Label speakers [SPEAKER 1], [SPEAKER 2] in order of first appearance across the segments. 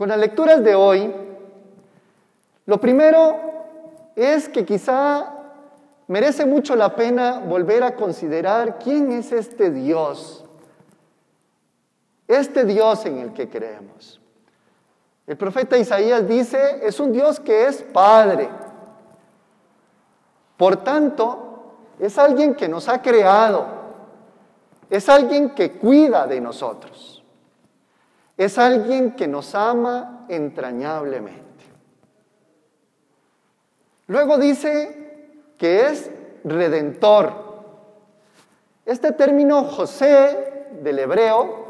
[SPEAKER 1] Con las lecturas de hoy, lo primero es que quizá merece mucho la pena volver a considerar quién es este Dios, este Dios en el que creemos. El profeta Isaías dice, es un Dios que es Padre. Por tanto, es alguien que nos ha creado, es alguien que cuida de nosotros, es alguien que nos ama entrañablemente. Luego dice que es redentor. Este término José del hebreo,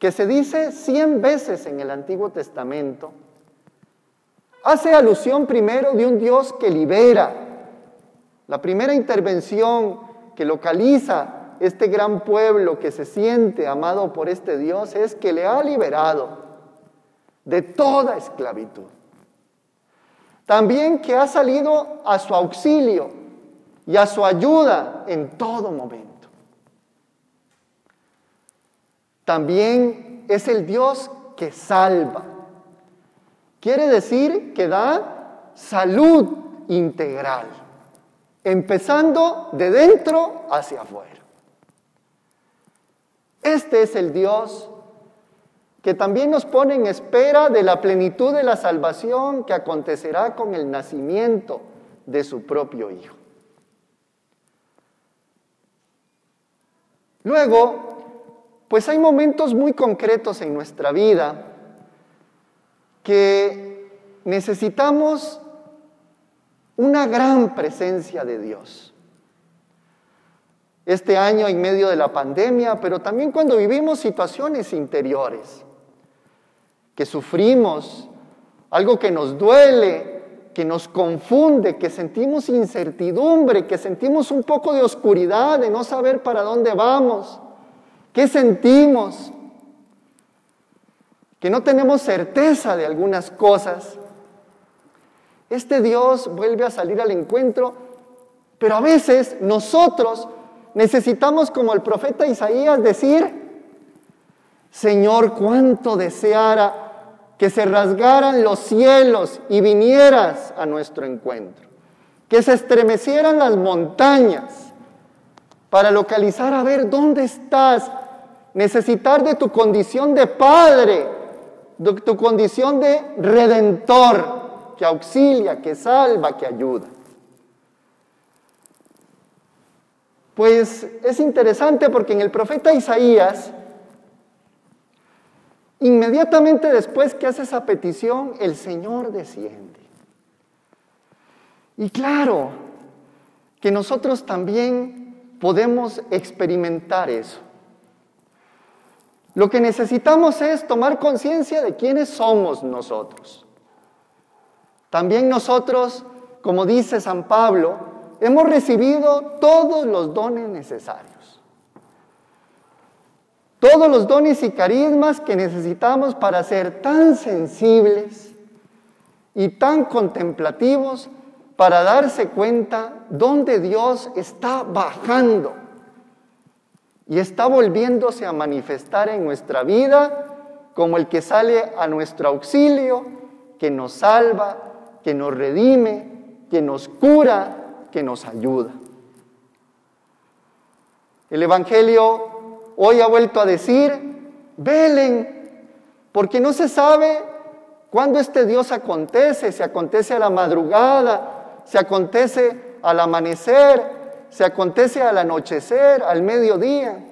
[SPEAKER 1] que se dice cien veces en el Antiguo Testamento, hace alusión primero de un Dios que libera. La primera intervención que localiza este gran pueblo que se siente amado por este Dios es que le ha liberado de toda esclavitud. También que ha salido a su auxilio y a su ayuda en todo momento. También es el Dios que salva. Quiere decir que da salud integral, empezando de dentro hacia afuera. Este es el Dios que también nos pone en espera de la plenitud de la salvación que acontecerá con el nacimiento de su propio Hijo. Luego, pues hay momentos muy concretos en nuestra vida que necesitamos una gran presencia de Dios. Este año en medio de la pandemia, pero también cuando vivimos situaciones interiores que sufrimos, algo que nos duele, que nos confunde, que sentimos incertidumbre, que sentimos un poco de oscuridad, de no saber para dónde vamos, qué sentimos, que no tenemos certeza de algunas cosas. Este Dios vuelve a salir al encuentro, pero a veces nosotros necesitamos, como el profeta Isaías, decir, Señor, cuánto deseara que se rasgaran los cielos y vinieras a nuestro encuentro, que se estremecieran las montañas para localizar a ver dónde estás, necesitar de tu condición de Padre, de tu condición de redentor, que auxilia, que salva, que ayuda. Pues es interesante porque en el profeta Isaías Inmediatamente después que hace esa petición, el Señor desciende. Y claro que nosotros también podemos experimentar eso. Lo que necesitamos es tomar conciencia de quiénes somos nosotros. También nosotros, como dice San Pablo, hemos recibido todos los dones necesarios. Todos los dones y carismas que necesitamos para ser tan sensibles y tan contemplativos para darse cuenta dónde Dios está bajando y está volviéndose a manifestar en nuestra vida como el que sale a nuestro auxilio, que nos salva, que nos redime, que nos cura, que nos ayuda. El Evangelio hoy ha vuelto a decir, velen, porque no se sabe cuándo este Dios acontece, si acontece a la madrugada, si acontece al amanecer, si acontece al anochecer, al mediodía.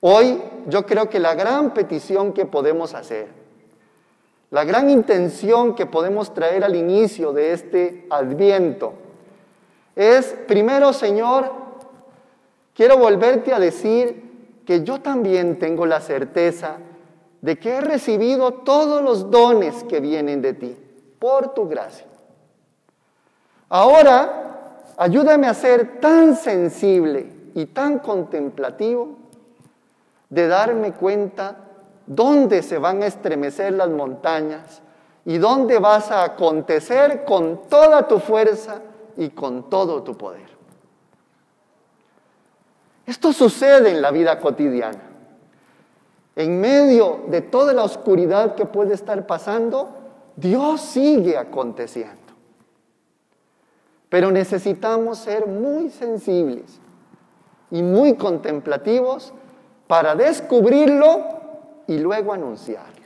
[SPEAKER 1] Hoy yo creo que la gran petición que podemos hacer, la gran intención que podemos traer al inicio de este adviento, es primero, Señor, quiero volverte a decir que yo también tengo la certeza de que he recibido todos los dones que vienen de ti por tu gracia. Ahora, ayúdame a ser tan sensible y tan contemplativo de darme cuenta ¿Dónde se van a estremecer las montañas? ¿Y dónde vas a acontecer con toda tu fuerza y con todo tu poder? Esto sucede en la vida cotidiana. En medio de toda la oscuridad que puede estar pasando, Dios sigue aconteciendo. Pero necesitamos ser muy sensibles y muy contemplativos para descubrirlo y luego anunciar.